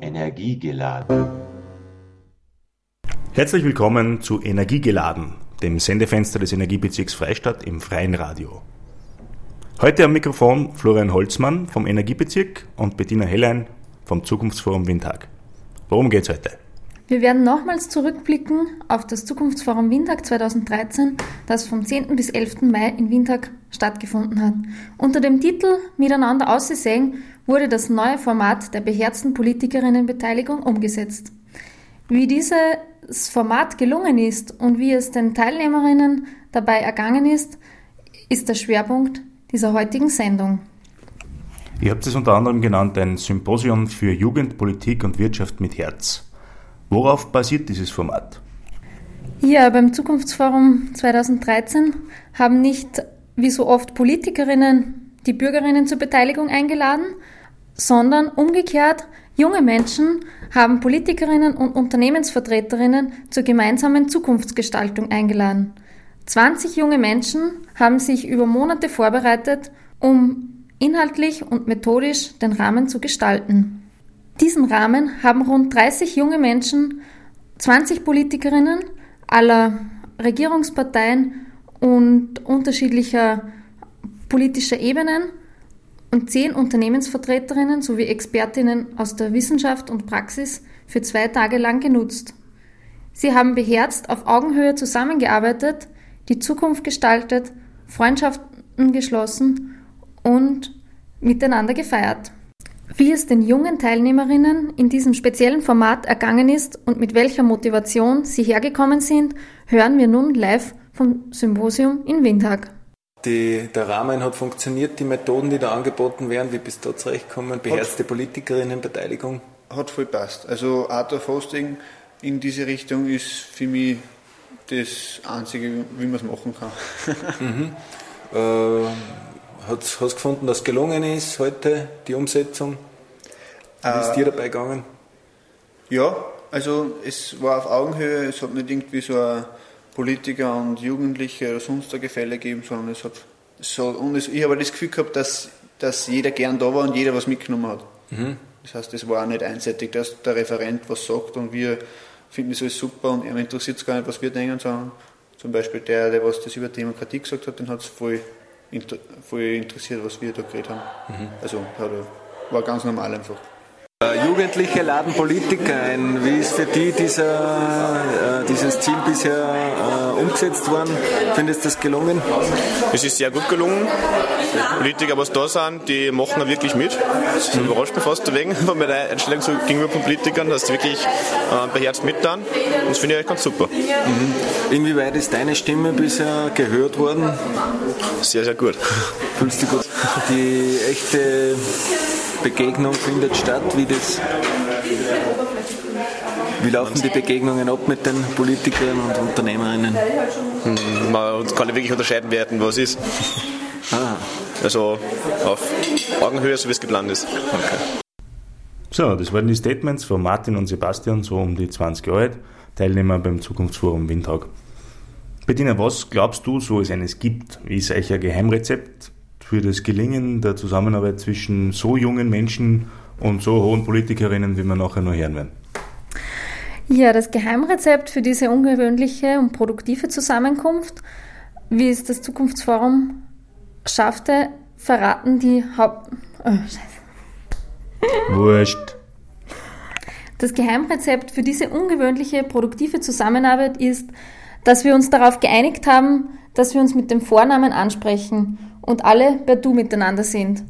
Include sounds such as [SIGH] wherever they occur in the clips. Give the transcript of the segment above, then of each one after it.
Energiegeladen. Herzlich willkommen zu Energiegeladen, dem Sendefenster des Energiebezirks Freistadt im freien Radio. Heute am Mikrofon Florian Holzmann vom Energiebezirk und Bettina Hellein vom Zukunftsforum Windhag. Worum geht's heute? Wir werden nochmals zurückblicken auf das Zukunftsforum Windhag 2013, das vom 10. bis 11. Mai in Windhag stattgefunden hat. Unter dem Titel Miteinander aussehen wurde das neue Format der beherzten Politikerinnenbeteiligung umgesetzt. Wie dieses Format gelungen ist und wie es den Teilnehmerinnen dabei ergangen ist, ist der Schwerpunkt dieser heutigen Sendung. Ihr habt es unter anderem genannt ein Symposium für Jugend, Politik und Wirtschaft mit Herz. Worauf basiert dieses Format? Ja, beim Zukunftsforum 2013 haben nicht wie so oft Politikerinnen die Bürgerinnen zur Beteiligung eingeladen, sondern umgekehrt junge Menschen haben Politikerinnen und Unternehmensvertreterinnen zur gemeinsamen Zukunftsgestaltung eingeladen. 20 junge Menschen haben sich über Monate vorbereitet, um inhaltlich und methodisch den Rahmen zu gestalten. Diesen Rahmen haben rund 30 junge Menschen, 20 Politikerinnen aller Regierungsparteien und unterschiedlicher politischer Ebenen und zehn Unternehmensvertreterinnen sowie Expertinnen aus der Wissenschaft und Praxis für zwei Tage lang genutzt. Sie haben beherzt auf Augenhöhe zusammengearbeitet, die Zukunft gestaltet, Freundschaften geschlossen und miteinander gefeiert. Wie es den jungen Teilnehmerinnen in diesem speziellen Format ergangen ist und mit welcher Motivation sie hergekommen sind, hören wir nun live vom Symposium in Windhag. Die, der Rahmen hat funktioniert, die Methoden, die da angeboten werden, wie bist du da zurechtgekommen, beherzte Politikerinnenbeteiligung? Hat voll passt. Also Art of Hosting in diese Richtung ist für mich das Einzige, wie man es machen kann. mhm. [LAUGHS] äh, Hast du gefunden, dass es gelungen ist heute, die Umsetzung? Wie ist äh, dir dabei gegangen? Ja, also es war auf Augenhöhe, es hat nicht irgendwie so ein Politiker und Jugendliche oder sonst ein Gefälle gegeben, sondern es hat so, und es, ich habe das Gefühl gehabt, dass, dass jeder gern da war und jeder was mitgenommen hat. Mhm. Das heißt, es war auch nicht einseitig, dass der Referent was sagt und wir finden das alles super und er interessiert es gar nicht, was wir denken, sondern zum Beispiel der, der was das über Demokratie gesagt hat, den hat es voll voll interessiert, was wir da geredet haben. Mhm. Also war ganz normal einfach. Äh, Jugendliche laden Politiker ein. Wie ist für die dieser, äh, dieses Ziel bisher äh, umgesetzt worden? Findest du das gelungen? Es ist sehr gut gelungen. Politiker, was da sind, die machen wirklich mit. Das überrascht mich fast wegen [LAUGHS] von meiner Einstellung so gegenüber von Politikern, dass die wirklich beherzt mit dann. Und das finde ich echt ganz super. Mhm. Inwieweit ist deine Stimme bisher gehört worden? Sehr, sehr gut. Fühlst du gut? Die echte Begegnung findet statt, wie das wie laufen die Begegnungen ab mit den Politikern und Unternehmerinnen? Hm, man kann nicht wirklich unterscheiden, wer denn was ist. Ah. Also auf Augenhöhe, so wie es geplant ist. Okay. So, das waren die Statements von Martin und Sebastian, so um die 20 Jahre alt, Teilnehmer beim Zukunftsforum Windhag. Bettina, was glaubst du, so es eines gibt? Ist euch ein Geheimrezept für das Gelingen der Zusammenarbeit zwischen so jungen Menschen und so hohen Politikerinnen, wie wir nachher noch hören werden? Ja, das Geheimrezept für diese ungewöhnliche und produktive Zusammenkunft, wie es das Zukunftsforum schaffte, verraten die Haupt... Oh, Scheiße. Wurscht. Das Geheimrezept für diese ungewöhnliche, produktive Zusammenarbeit ist, dass wir uns darauf geeinigt haben, dass wir uns mit dem Vornamen ansprechen und alle per Du miteinander sind.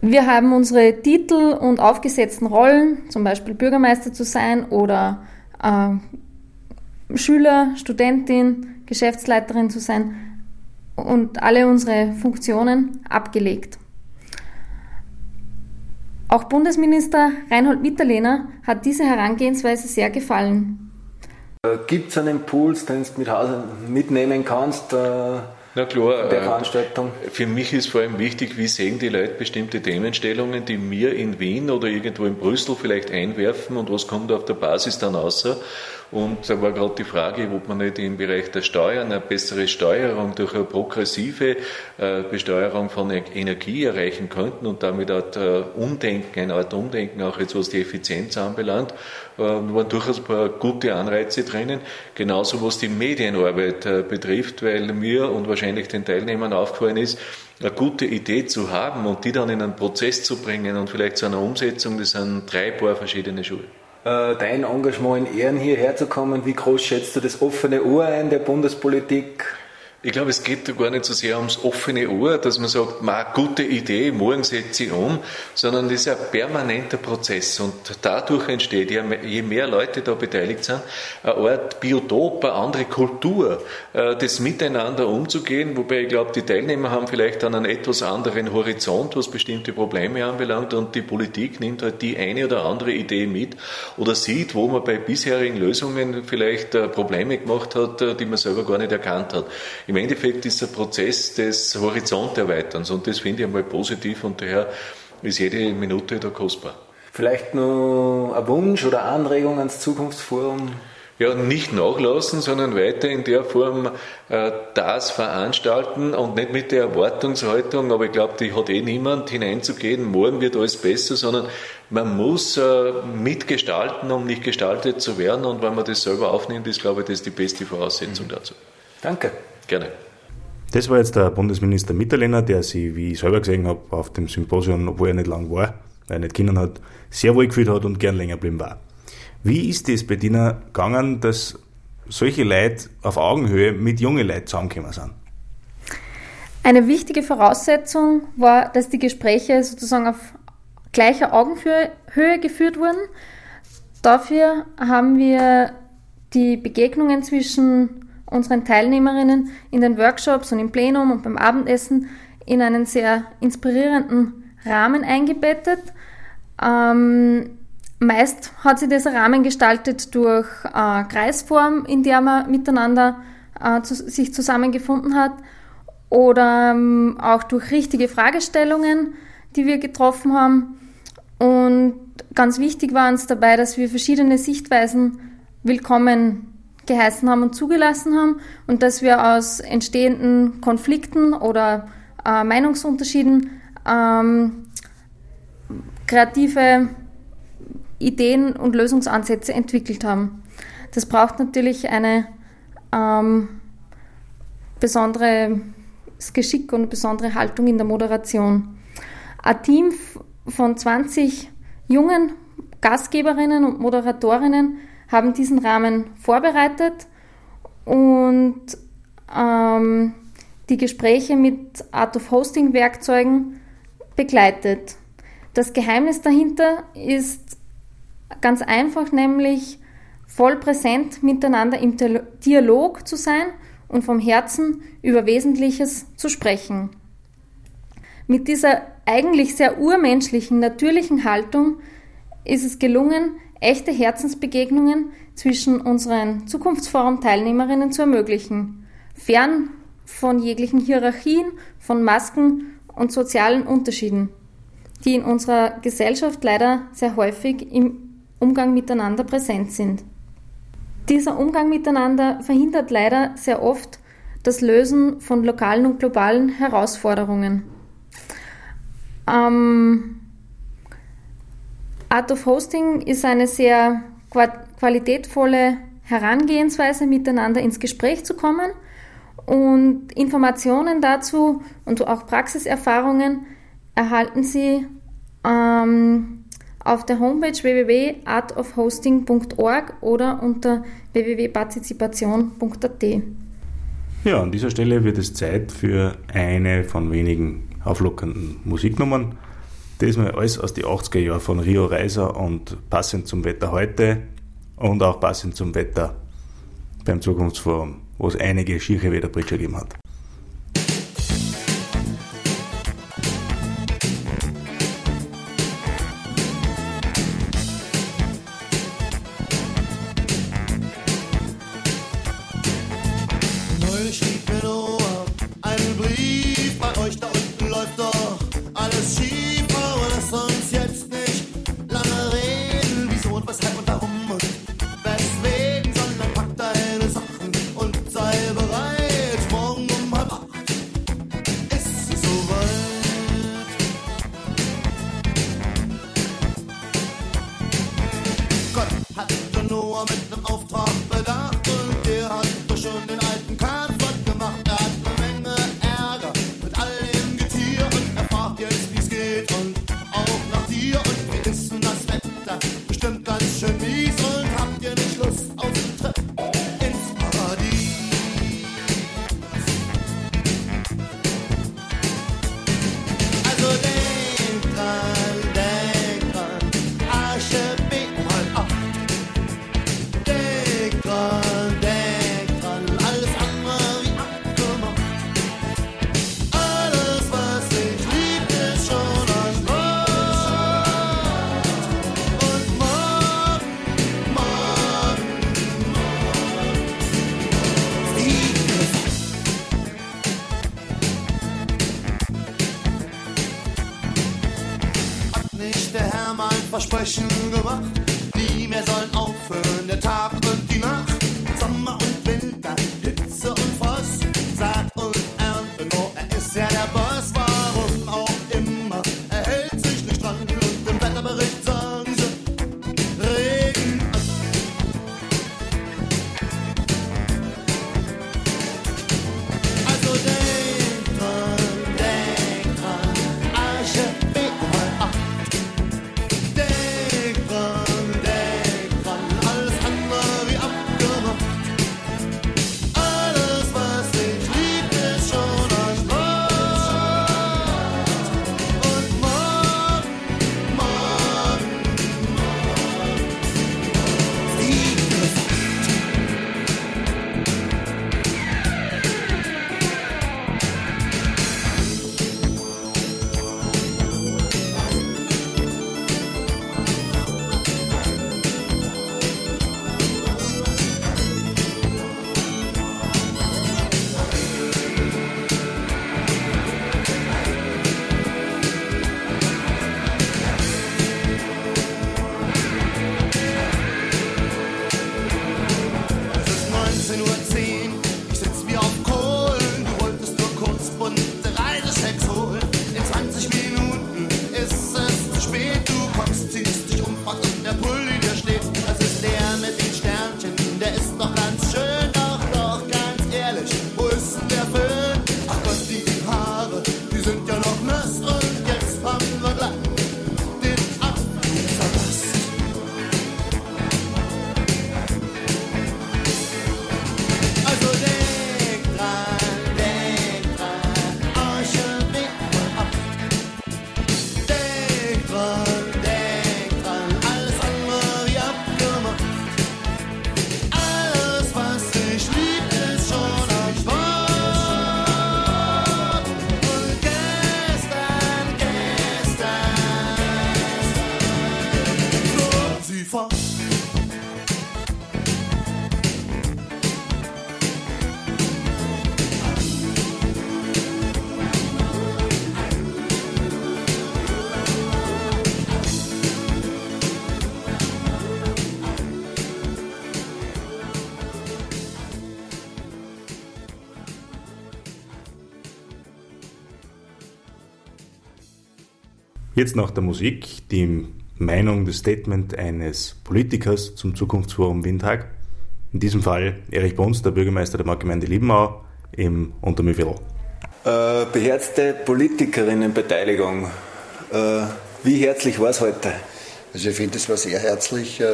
Wir haben unsere Titel und aufgesetzten Rollen, zum Beispiel Bürgermeister zu sein oder äh, Schüler, Studentin, Geschäftsleiterin zu sein und alle unsere Funktionen abgelegt. Auch Bundesminister Reinhold Mitterlehner hat diese Herangehensweise sehr gefallen. Äh, Gibt es einen Impuls, den du mitnehmen kannst? Äh na klar, der äh, Veranstaltung? Für mich ist vor allem wichtig, wie sehen die Leute bestimmte Themenstellungen, die mir in Wien oder irgendwo in Brüssel vielleicht einwerfen und was kommt auf der Basis dann raus. Und da war gerade die Frage, ob man nicht im Bereich der Steuern eine bessere Steuerung durch eine progressive äh, Besteuerung von e-, Energie erreichen könnten und damit äh, Umdenken, eine Art Umdenken auch jetzt was die Effizienz anbelangt, äh, waren durchaus ein paar gute Anreize drinnen. Genauso was die Medienarbeit betrifft, weil mir und wahrscheinlich den Teilnehmern aufgefallen ist, eine gute Idee zu haben und die dann in einen Prozess zu bringen und vielleicht zu einer Umsetzung, das sind drei paar verschiedene Schuhe. Äh, dein Engagement in Ehren hierher zu kommen, wie groß schätzt du das offene Ohr ein der Bundespolitik? Ich glaube, es geht gar nicht so sehr ums offene Ohr, dass man sagt, ma, gute Idee, morgen setze ich um, sondern das ist ein permanenter Prozess. Und dadurch entsteht, je mehr Leute da beteiligt sind, eine Art Biotop, eine andere Kultur, äh, das miteinander umzugehen, wobei ich glaube, die Teilnehmer haben vielleicht dann einen etwas anderen Horizont, was bestimmte Probleme anbelangt. Und die Politik nimmt halt die eine oder andere Idee mit oder sieht, wo man bei bisherigen Lösungen vielleicht äh, Probleme gemacht hat, äh, die man selber gar nicht erkannt hat. Im Endeffekt ist ein Prozess des Horizonterweiterns und das finde ich einmal positiv und daher ist jede Minute da kostbar. Vielleicht noch ein Wunsch oder Anregung ans Zukunftsforum? Ja, nicht nachlassen, sondern weiter in der Form äh, das veranstalten und nicht mit der Erwartungshaltung, aber ich glaube, die hat eh niemand hineinzugehen, morgen wird alles besser, sondern man muss äh, mitgestalten, um nicht gestaltet zu werden und wenn man das selber aufnimmt, ist, glaube ich, das die beste Voraussetzung dazu. Danke. Gerne. Das war jetzt der Bundesminister Mitterlehner, der sich, wie ich selber gesehen habe, auf dem Symposium, obwohl er nicht lang war, weil er nicht kennen hat, sehr wohl gefühlt hat und gern länger geblieben war. Wie ist es bei dir gegangen, dass solche Leute auf Augenhöhe mit jungen Leuten zusammengekommen sind? Eine wichtige Voraussetzung war, dass die Gespräche sozusagen auf gleicher Augenhöhe geführt wurden. Dafür haben wir die Begegnungen zwischen unseren Teilnehmerinnen in den Workshops und im Plenum und beim Abendessen in einen sehr inspirierenden Rahmen eingebettet. Ähm, meist hat sich dieser Rahmen gestaltet durch äh, Kreisform, in der man miteinander äh, zu, sich zusammengefunden hat, oder ähm, auch durch richtige Fragestellungen, die wir getroffen haben. Und ganz wichtig war uns dabei, dass wir verschiedene Sichtweisen willkommen geheißen haben und zugelassen haben und dass wir aus entstehenden Konflikten oder äh, Meinungsunterschieden ähm, kreative Ideen und Lösungsansätze entwickelt haben. Das braucht natürlich eine ähm, besondere Geschick und besondere Haltung in der Moderation. Ein Team von 20 jungen Gastgeberinnen und Moderatorinnen haben diesen Rahmen vorbereitet und ähm, die Gespräche mit Art of Hosting Werkzeugen begleitet. Das Geheimnis dahinter ist ganz einfach, nämlich voll präsent miteinander im Dialog zu sein und vom Herzen über Wesentliches zu sprechen. Mit dieser eigentlich sehr urmenschlichen, natürlichen Haltung ist es gelungen, echte Herzensbegegnungen zwischen unseren Zukunftsforum-Teilnehmerinnen zu ermöglichen, fern von jeglichen Hierarchien, von Masken und sozialen Unterschieden, die in unserer Gesellschaft leider sehr häufig im Umgang miteinander präsent sind. Dieser Umgang miteinander verhindert leider sehr oft das Lösen von lokalen und globalen Herausforderungen. Ähm, Art of Hosting ist eine sehr qualitätvolle Herangehensweise, miteinander ins Gespräch zu kommen. Und Informationen dazu und auch Praxiserfahrungen erhalten Sie ähm, auf der Homepage www.artofhosting.org oder unter www.partizipation.at. Ja, an dieser Stelle wird es Zeit für eine von wenigen auflockernden Musiknummern. Diesmal alles aus den 80er Jahren von Rio Reiser und passend zum Wetter heute und auch passend zum Wetter beim Zukunftsforum, wo es einige schiere Wetterpritscher gegeben hat. Mal Jetzt nach der Musik die Meinung, das Statement eines Politikers zum Zukunftsforum Windhag. In diesem Fall Erich Bons, der Bürgermeister der Marktgemeinde Liebenau im Untermühlviertel. Äh, beherzte Politikerinnenbeteiligung. Äh, wie herzlich war es heute? Also ich finde, es war sehr herzlich äh,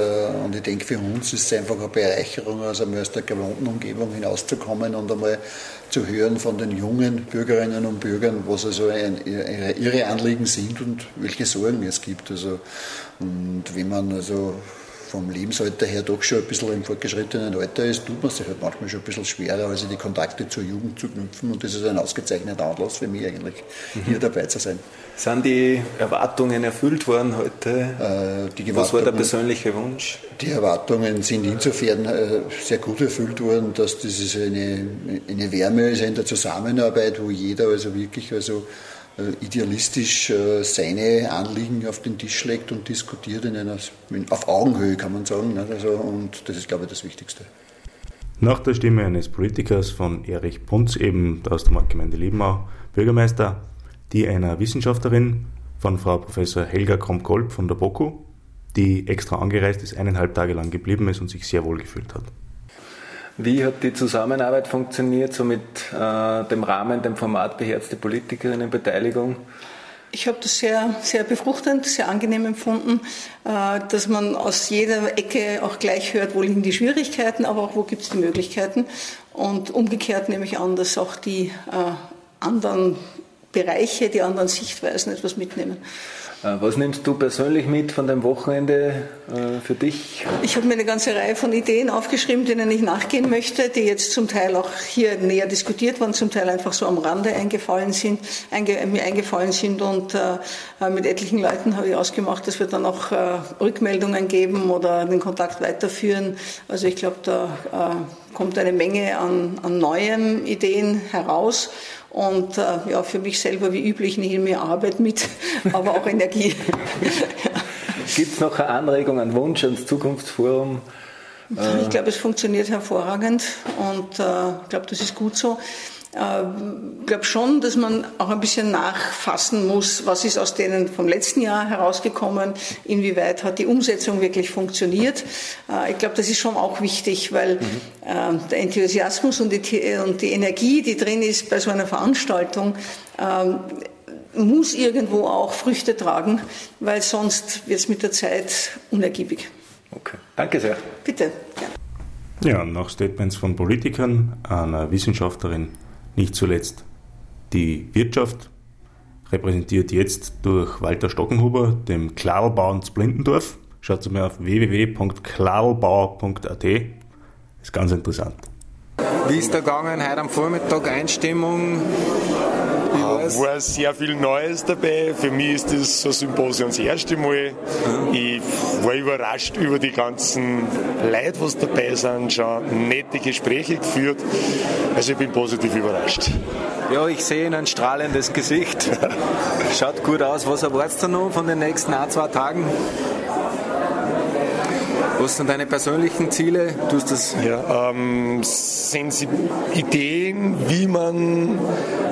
und ich denke, für uns ist es einfach eine Bereicherung, also aus der gewohnten Umgebung hinauszukommen und einmal zu hören von den jungen Bürgerinnen und Bürgern, was also ein, ihre, ihre Anliegen sind und welche Sorgen es gibt. Also, und wenn man also vom Lebensalter her doch schon ein bisschen im fortgeschrittenen Alter ist, tut man sich halt manchmal schon ein bisschen schwerer, also die Kontakte zur Jugend zu knüpfen. Und das ist ein ausgezeichneter Anlass für mich eigentlich, hier dabei zu sein. Sind die Erwartungen erfüllt worden heute? Äh, Was war der persönliche Wunsch? Die Erwartungen sind insofern äh, sehr gut erfüllt worden, dass das ist eine, eine Wärme ist in der Zusammenarbeit, wo jeder also wirklich also idealistisch äh, seine Anliegen auf den Tisch legt und diskutiert in einer, in, auf Augenhöhe, kann man sagen. ne? Also, und das ist, glaube ich, das Wichtigste. Nach der Stimme eines Politikers von Erich Punz, eben aus der Marktgemeinde Liebenau, Bürgermeister, die einer Wissenschaftlerin von Frau Professor Helga Kromp-Kolb von der BOKU, die extra angereist ist, eineinhalb Tage lang geblieben ist und sich sehr wohl gefühlt hat. Wie hat die Zusammenarbeit funktioniert, so mit äh, dem Rahmen, dem Format beherzte Politikerinnenbeteiligung? Ich habe das sehr, sehr befruchtend, sehr angenehm empfunden, äh, dass man aus jeder Ecke auch gleich hört, wo liegen die Schwierigkeiten, aber auch wo gibt es die Möglichkeiten. Und umgekehrt nehme ich an, dass auch die äh, anderen Bereiche, die anderen Sichtweisen etwas mitnehmen. Äh, Was nimmst du persönlich mit von dem Wochenende äh, für dich? Ich habe mir eine ganze Reihe von Ideen aufgeschrieben, denen ich nachgehen möchte, die jetzt zum Teil auch hier näher diskutiert waren, zum Teil einfach so am Rande eingefallen sind, einge, mir eingefallen sind und äh, mit etlichen Leuten habe ich ausgemacht, dass wir dann auch äh, Rückmeldungen geben oder den Kontakt weiterführen. Also ich glaube, da äh, kommt eine Menge an, an neuen Ideen heraus Und äh, ja, für mich selber wie üblich nehme mir Arbeit mit, [LAUGHS] aber auch Energie. [LAUGHS] Gibt es noch eine Anregung, einen Wunsch ans Zukunftsforum? Ich glaube, es funktioniert hervorragend und äh, ich glaube, das ist gut so. Ich äh, glaube schon, dass man auch ein bisschen nachfassen muss, was ist aus denen vom letzten Jahr herausgekommen, inwieweit hat die Umsetzung wirklich funktioniert. Äh, ich glaube, das ist schon auch wichtig, weil mhm. äh, der Enthusiasmus und die, und die Energie, die drin ist bei so einer Veranstaltung, ähm, muss irgendwo auch Früchte tragen, weil sonst wird es mit der Zeit unergiebig. Okay, danke sehr. Bitte. Ja, nach Statements von Politikern, einer Wissenschaftlerin, nicht zuletzt die Wirtschaft, repräsentiert jetzt durch Walter Stockenhuber, dem Klarlbau Blindendorf. Schaut mal auf www.klarlbau.at. Ist ganz interessant. Wie ist der gegangen heute am Vormittag? Einstimmung? Es war sehr viel Neues dabei. Für mich ist das so Symposium das erste Mal. Ich war überrascht über die ganzen Leute, was dabei sind, schon nette Gespräche geführt. Also ich bin positiv überrascht. Ja, ich sehe Ihnen ein strahlendes Gesicht. [LAUGHS] Schaut gut aus. Was erwartest du noch von den nächsten ein, zwei Tagen? Was sind deine persönlichen Ziele? Du hast das ja, ähm, Ideen, wie man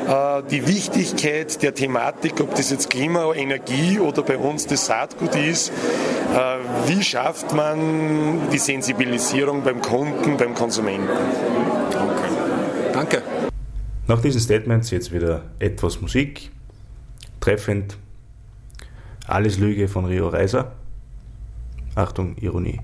äh, die Wichtigkeit der Thematik, ob das jetzt Klima, Energie oder bei uns das Saatgut ist, äh, wie schafft man die Sensibilisierung beim Kunden, beim Konsumenten? Okay. Danke. Nach diesen Statements jetzt wieder etwas Musik. Treffend. Alles Lüge von Rio Reiser. Achtung, Ironie.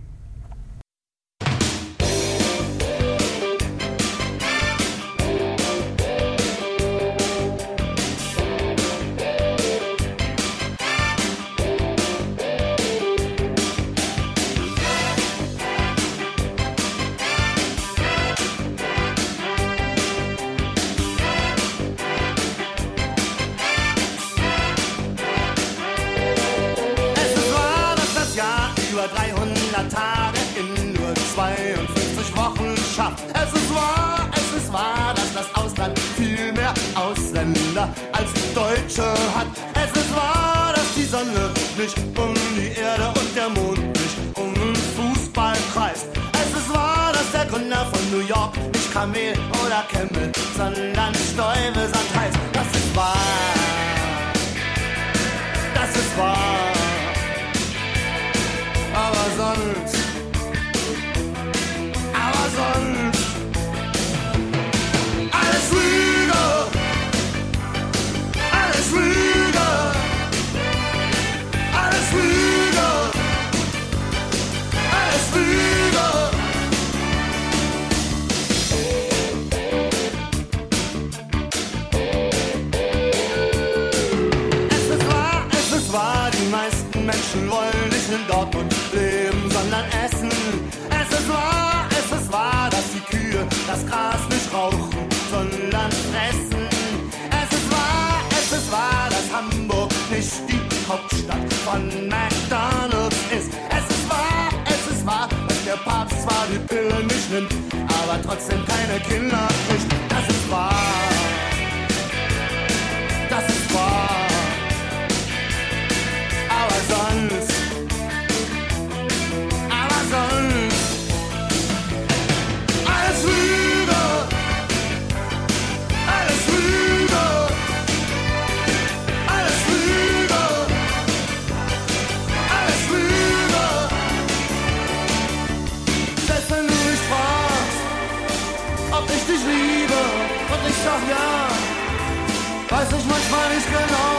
Weiß ich manchmal nicht genau,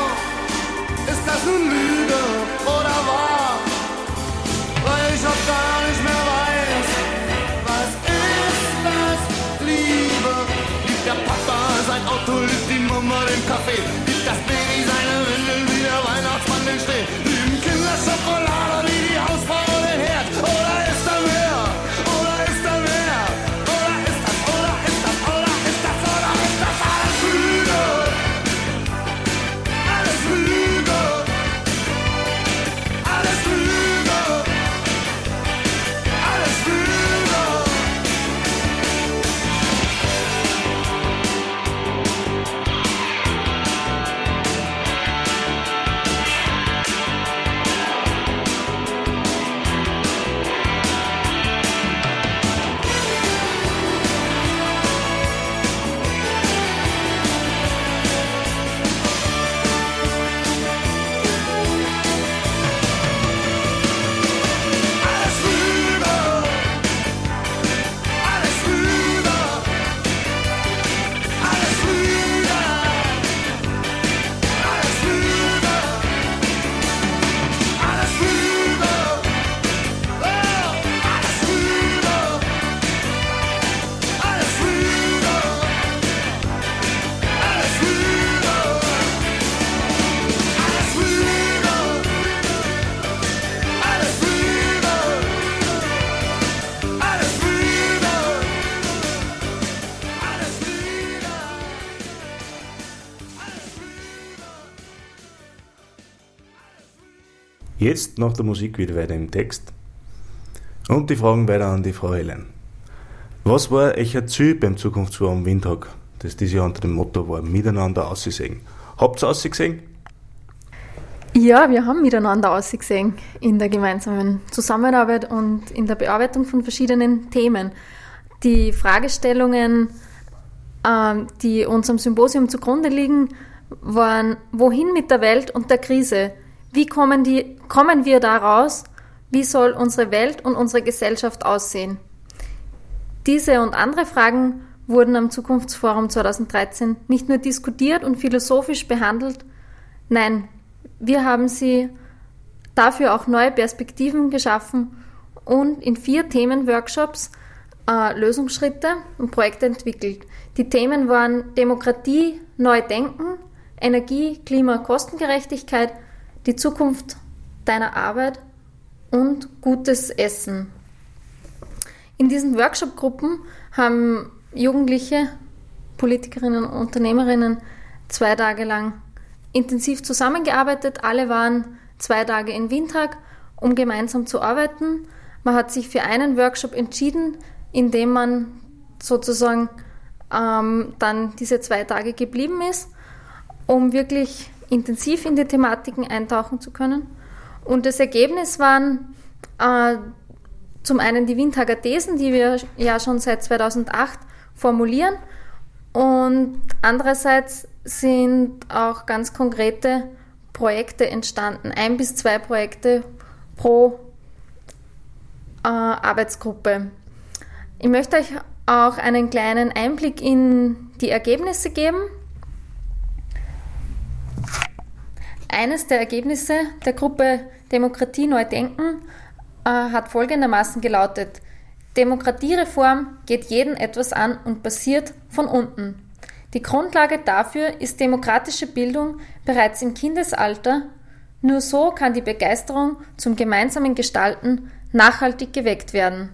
ist das nun Jetzt nach der Musik wieder weiter im Text. Und die Fragen weiter an die Frau Helen. Was war euer Ziel beim Zukunftsforum Windhoek, das dieses Jahr unter dem Motto war, miteinander aussehen? Habt ihr ausgesehen? Ja, wir haben miteinander ausgesehen in der gemeinsamen Zusammenarbeit und in der Bearbeitung von verschiedenen Themen. Die Fragestellungen, ähm, die unserem Symposium zugrunde liegen, waren, wohin mit der Welt und der Krise? Wie kommen, die, kommen wir da raus? Wie soll unsere Welt und unsere Gesellschaft aussehen? Diese und andere Fragen wurden am Zukunftsforum 2013 nicht nur diskutiert und philosophisch behandelt, nein, wir haben sie dafür auch neue Perspektiven geschaffen und in vier Themenworkshops äh, Lösungsschritte und Projekte entwickelt. Die Themen waren Demokratie, neu denken, Energie, Klima, Kostengerechtigkeit, die Zukunft deiner Arbeit und gutes Essen. In diesen Workshop-Gruppen haben Jugendliche, Politikerinnen und Unternehmerinnen zwei Tage lang intensiv zusammengearbeitet. Alle waren zwei Tage in Windhag, um gemeinsam zu arbeiten. Man hat sich für einen Workshop entschieden, in dem man sozusagen ähm, dann diese zwei Tage geblieben ist, um wirklich intensiv in die Thematiken eintauchen zu können. Und das Ergebnis waren äh, zum einen die Windhager Thesen, die wir ja schon seit 2008 formulieren und andererseits sind auch ganz konkrete Projekte entstanden, ein bis zwei Projekte pro äh, Arbeitsgruppe. Ich möchte euch auch einen kleinen Einblick in die Ergebnisse geben. Eines der Ergebnisse der Gruppe Demokratie neu denken äh, hat folgendermaßen gelautet. Demokratiereform geht jeden etwas an und passiert von unten. Die Grundlage dafür ist demokratische Bildung bereits im Kindesalter. Nur so kann die Begeisterung zum gemeinsamen Gestalten nachhaltig geweckt werden.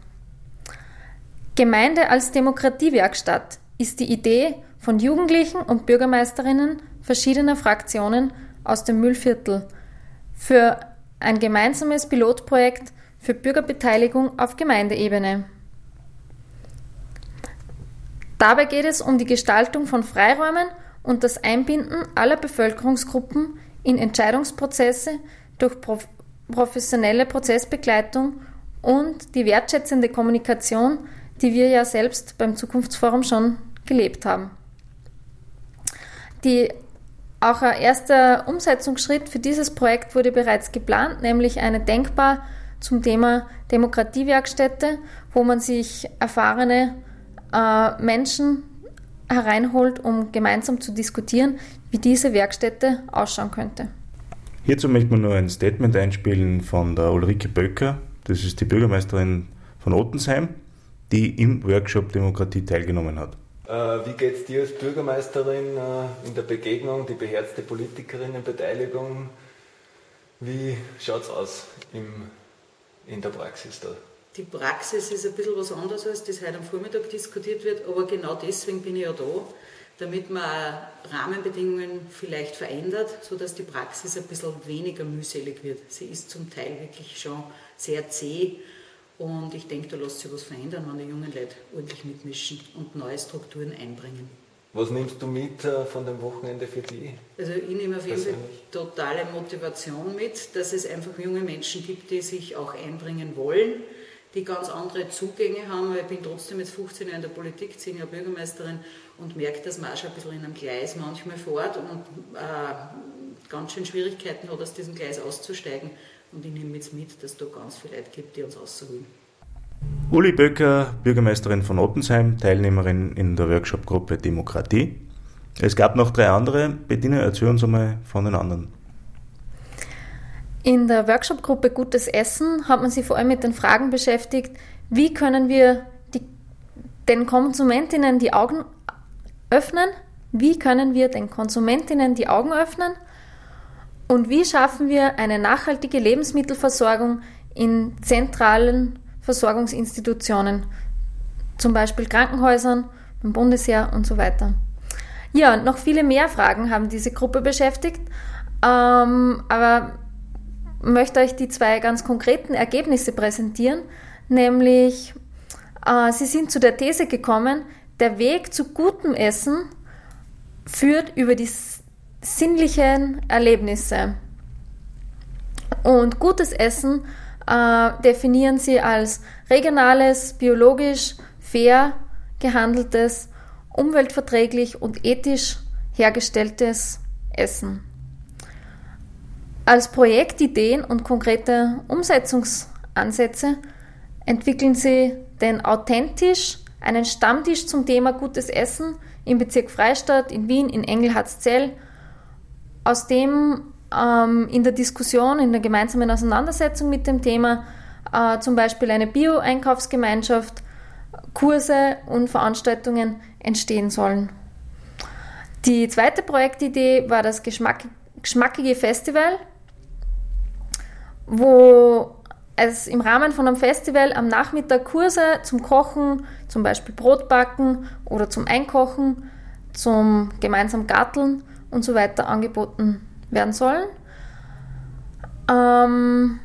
Gemeinde als Demokratiewerkstatt ist die Idee von Jugendlichen und Bürgermeisterinnen verschiedener Fraktionen aus dem Müllviertel für ein gemeinsames Pilotprojekt für Bürgerbeteiligung auf Gemeindeebene. Dabei geht es um die Gestaltung von Freiräumen und das Einbinden aller Bevölkerungsgruppen in Entscheidungsprozesse durch professionelle Prozessbegleitung und die wertschätzende Kommunikation, die wir ja selbst beim Zukunftsforum schon gelebt haben. Die, auch ein erster Umsetzungsschritt für dieses Projekt wurde bereits geplant, nämlich eine denkbar zum Thema Demokratiewerkstätte, wo man sich erfahrene äh, Menschen hereinholt, um gemeinsam zu diskutieren, wie diese Werkstätte ausschauen könnte. Hierzu möchte man nur ein Statement einspielen von der Ulrike Böcker, das ist die Bürgermeisterin von Ottensheim, die im Workshop Demokratie teilgenommen hat. Äh, wie geht es dir als Bürgermeisterin äh, in der Begegnung, die beherzte Politikerinnenbeteiligung? Wie schaut es aus im, in der Praxis da? die Praxis ist ein bisschen was anderes, als das heute am Vormittag diskutiert wird, aber genau deswegen bin ich ja da, damit man Rahmenbedingungen vielleicht verändert, sodass die Praxis ein bisschen weniger mühselig wird. Sie ist zum Teil wirklich schon sehr zäh und ich denke, da lässt sich was verändern, wenn die jungen Leute ordentlich mitmischen und neue Strukturen einbringen. Was nimmst du mit äh, von dem Wochenende für dich? Also ich nehme auf jeden Fall totale Motivation mit, dass es einfach junge Menschen gibt, die sich auch einbringen wollen die ganz andere Zugänge haben. Ich bin trotzdem jetzt 15 Jahre in der Politik, 10 Jahre Bürgermeisterin und merke, dass man auch schon ein bisschen in einem Gleis manchmal fährt und äh, ganz schön Schwierigkeiten hat, aus diesem Gleis auszusteigen. Und ich nehme jetzt mit, dass es da ganz viele Leute gibt, die uns rausholen. Uli Böcker, Bürgermeisterin von Ottensheim, Teilnehmerin in der Workshop-Gruppe Demokratie. Es gab noch drei andere. Bettina, erzähl uns einmal von den anderen. In der Workshop-Gruppe Gutes Essen hat man sich vor allem mit den Fragen beschäftigt, wie können wir die, den Konsumentinnen die Augen öffnen, wie können wir den Konsumentinnen die Augen öffnen und wie schaffen wir eine nachhaltige Lebensmittelversorgung in zentralen Versorgungsinstitutionen, zum Beispiel Krankenhäusern, beim Bundesheer und so weiter. Ja, noch viele mehr Fragen haben diese Gruppe beschäftigt, ähm, aber möchte euch die zwei ganz konkreten Ergebnisse präsentieren, nämlich äh, sie sind zu der These gekommen, der Weg zu gutem Essen führt über die sinnlichen Erlebnisse. Und gutes Essen äh, definieren sie als regionales, biologisch, fair gehandeltes, umweltverträglich und ethisch hergestelltes Essen. Als Projektideen und konkrete Umsetzungsansätze entwickeln sie den authentisch einen Stammtisch zum Thema gutes Essen im Bezirk Freistadt, in Wien, in Engelhardzell, aus dem ähm, in der Diskussion, in der gemeinsamen Auseinandersetzung mit dem Thema äh, zum Beispiel eine Bio-Einkaufsgemeinschaft, Kurse und Veranstaltungen entstehen sollen. Die zweite Projektidee war das Geschmack, geschmackige Festival, wo es im Rahmen von einem Festival am Nachmittag Kurse zum Kochen, zum Beispiel Brotbacken oder zum Einkochen, zum gemeinsam Garteln und so weiter angeboten werden sollen. Ähm,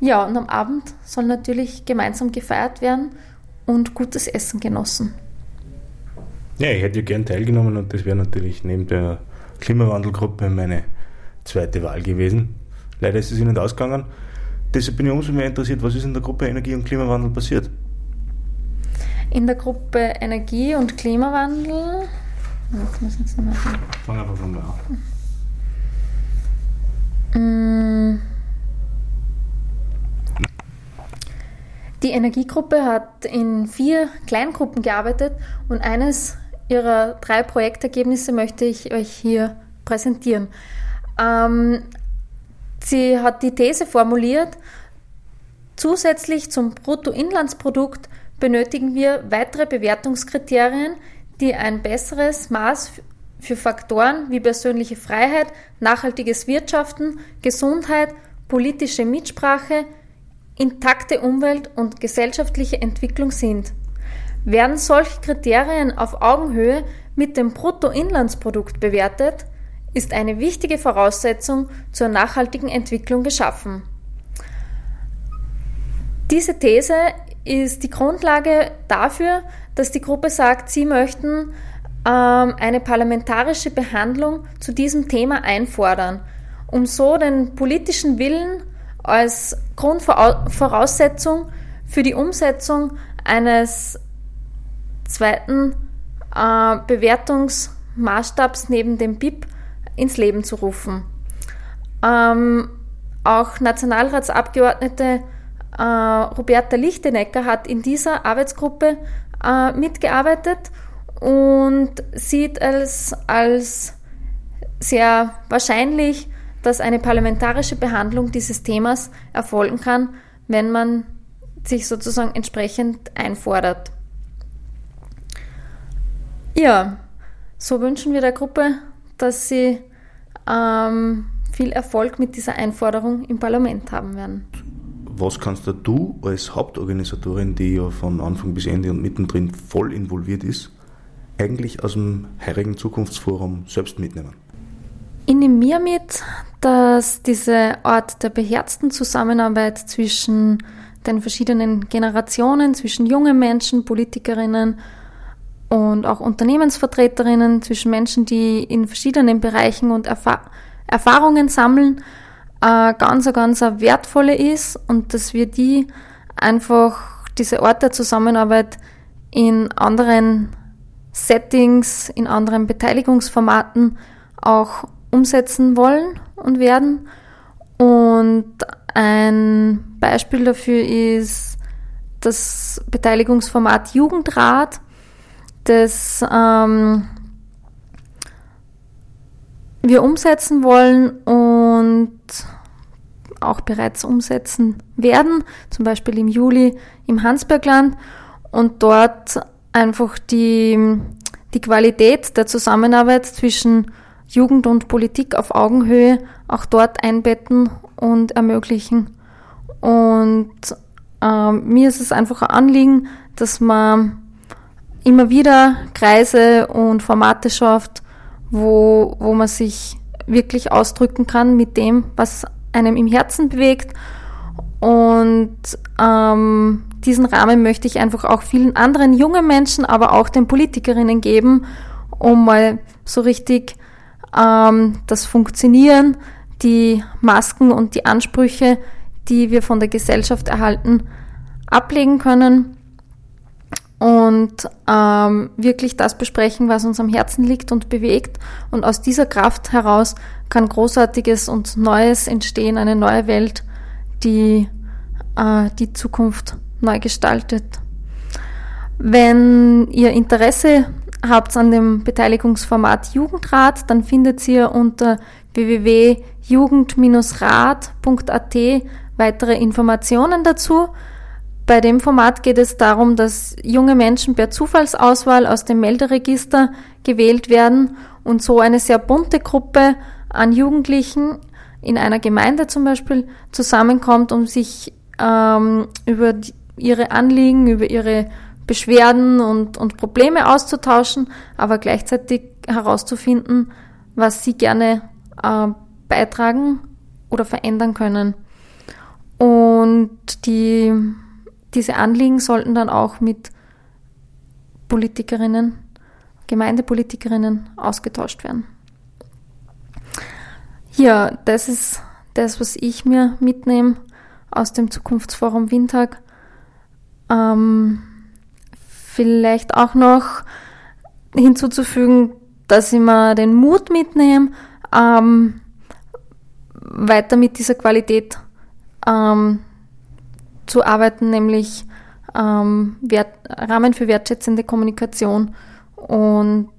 ja, und am Abend soll natürlich gemeinsam gefeiert werden und gutes Essen genossen. Ja, ich hätte ja gern teilgenommen und das wäre natürlich neben der Klimawandelgruppe meine zweite Wahl gewesen. Leider ist es nicht ausgegangen. Deshalb bin ich umso mehr interessiert, was ist in der Gruppe Energie und Klimawandel passiert? In der Gruppe Energie und Klimawandel. Jetzt müssen Sie mal Fang einfach von da an. Mm. Die Energiegruppe hat in vier Kleingruppen gearbeitet und eines ihrer drei Projektergebnisse möchte ich euch hier präsentieren. Ähm, Sie hat die These formuliert, zusätzlich zum Bruttoinlandsprodukt benötigen wir weitere Bewertungskriterien, die ein besseres Maß für Faktoren wie persönliche Freiheit, nachhaltiges Wirtschaften, Gesundheit, politische Mitsprache, intakte Umwelt und gesellschaftliche Entwicklung sind. Werden solche Kriterien auf Augenhöhe mit dem Bruttoinlandsprodukt bewertet, ist eine wichtige Voraussetzung zur nachhaltigen Entwicklung geschaffen. Diese These ist die Grundlage dafür, dass die Gruppe sagt, sie möchten ähm, eine parlamentarische Behandlung zu diesem Thema einfordern, um so den politischen Willen als Grundvoraussetzung für die Umsetzung eines zweiten äh, Bewertungsmaßstabs neben dem BIP ins Leben zu rufen. Ähm, auch Nationalratsabgeordnete äh, Roberta Lichtenecker hat in dieser Arbeitsgruppe äh, mitgearbeitet und sieht es als sehr wahrscheinlich, dass eine parlamentarische Behandlung dieses Themas erfolgen kann, wenn man sich sozusagen entsprechend einfordert. Ja, so wünschen wir der Gruppe, dass sie ähm, viel Erfolg mit dieser Einforderung im Parlament haben werden. Was kannst du als Hauptorganisatorin, die ja von Anfang bis Ende und mittendrin voll involviert ist, eigentlich aus dem heurigen Zukunftsforum selbst mitnehmen? Ich nehme mir mit, dass diese Art der beherzten Zusammenarbeit zwischen den verschiedenen Generationen, zwischen jungen Menschen, Politikerinnen und auch Unternehmensvertreterinnen, zwischen Menschen, die in verschiedenen Bereichen und Erfa Erfahrungen sammeln, äh, ganz, ganz wertvolle ist und dass wir die einfach, diese Art der Zusammenarbeit in anderen Settings, in anderen Beteiligungsformaten auch umsetzen wollen und werden. Und ein Beispiel dafür ist das Beteiligungsformat Jugendrat, das ähm, wir umsetzen wollen und auch bereits umsetzen werden, zum Beispiel im Juli im Hansbergland und dort einfach die, die Qualität der Zusammenarbeit zwischen Jugend und Politik auf Augenhöhe auch dort einbetten und ermöglichen. Und äh, mir ist es einfach ein Anliegen, dass man immer wieder Kreise und Formate schafft, wo, wo man sich wirklich ausdrücken kann mit dem, was einem im Herzen bewegt. Und ähm, diesen Rahmen möchte ich einfach auch vielen anderen jungen Menschen, aber auch den Politikerinnen geben, um mal so richtig ähm, das Funktionieren, die Masken und die Ansprüche, die wir von der Gesellschaft erhalten, ablegen können und ähm, wirklich das besprechen, was uns am Herzen liegt und bewegt. Und aus dieser Kraft heraus kann Großartiges und Neues entstehen, eine neue Welt, die äh, die Zukunft neu gestaltet. Wenn ihr Interesse habt an dem Beteiligungsformat Jugendrat, dann findet ihr unter www.jugend-rat.at weitere Informationen dazu. Bei dem Format geht es darum, dass junge Menschen per Zufallsauswahl aus dem Melderegister gewählt werden und so eine sehr bunte Gruppe an Jugendlichen in einer Gemeinde zum Beispiel zusammenkommt, um sich ähm, über die, ihre Anliegen, über ihre Beschwerden und, und Probleme auszutauschen, aber gleichzeitig herauszufinden, was sie gerne äh, beitragen oder verändern können. Und die, diese Anliegen sollten dann auch mit Politikerinnen, Gemeindepolitikerinnen ausgetauscht werden. Ja, das ist das, was ich mir mitnehme aus dem Zukunftsforum Windtag. Ähm, vielleicht auch noch hinzuzufügen, dass ich mir den Mut mitnehme, ähm, weiter mit dieser Qualität ähm, zu arbeiten, nämlich ähm, Wert, Rahmen für wertschätzende Kommunikation und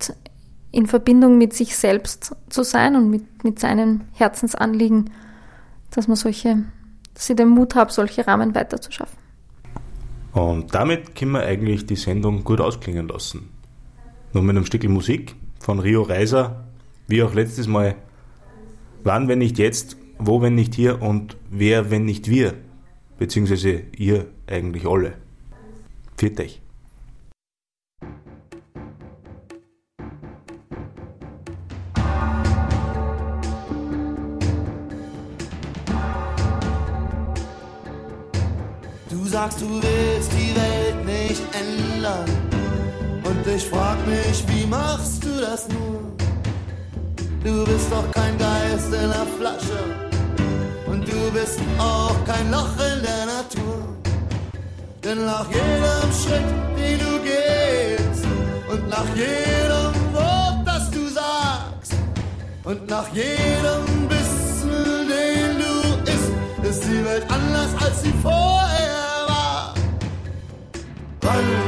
in Verbindung mit sich selbst zu sein und mit, mit seinen Herzensanliegen, dass man solche dass ich den Mut habe, solche Rahmen weiterzuschaffen. Und damit können wir eigentlich die Sendung gut ausklingen lassen. Nur mit einem Stück Musik von Rio Reiser, wie auch letztes Mal. Wann, wenn nicht jetzt, wo, wenn nicht hier und wer, wenn nicht wir, beziehungsweise ihr eigentlich alle. Viert euch. sagst, du willst die Welt nicht ändern. Und ich frag mich, wie machst du das nur? Du bist doch kein Geist in der Flasche. Du bist auch kein Loch in der Natur. Denn nach jedem Schritt, den du gehst, und nach jedem Wort, das du sagst, und nach jedem Bissen, den du isst, ist die Welt anders als sie vorher wann, wenn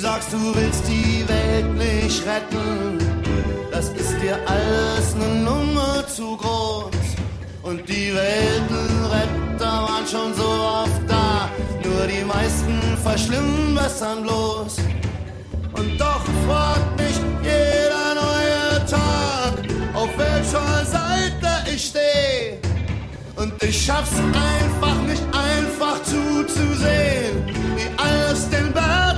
sagst, du willst die Welt nicht retten. Das ist dir alles eine Nummer zu groß. Und die Weltenretter waren schon so oft da. Nur die meisten verschlimmbessern bloß. Und doch freut mich jeder neue Tag, auf welcher Seite ich stehe. Und ich schaff's einfach nicht einfach zuzusehen, wie alles den Berg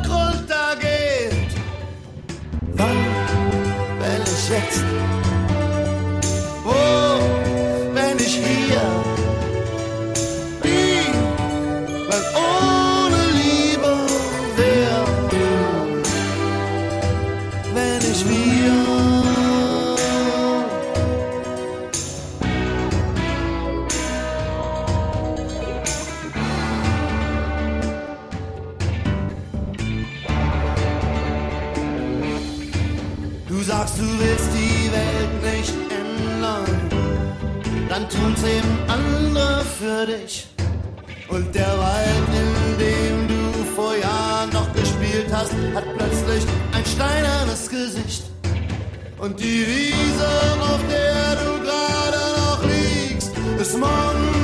Und die Wiese, auf der du gerade noch liegst, ist morgen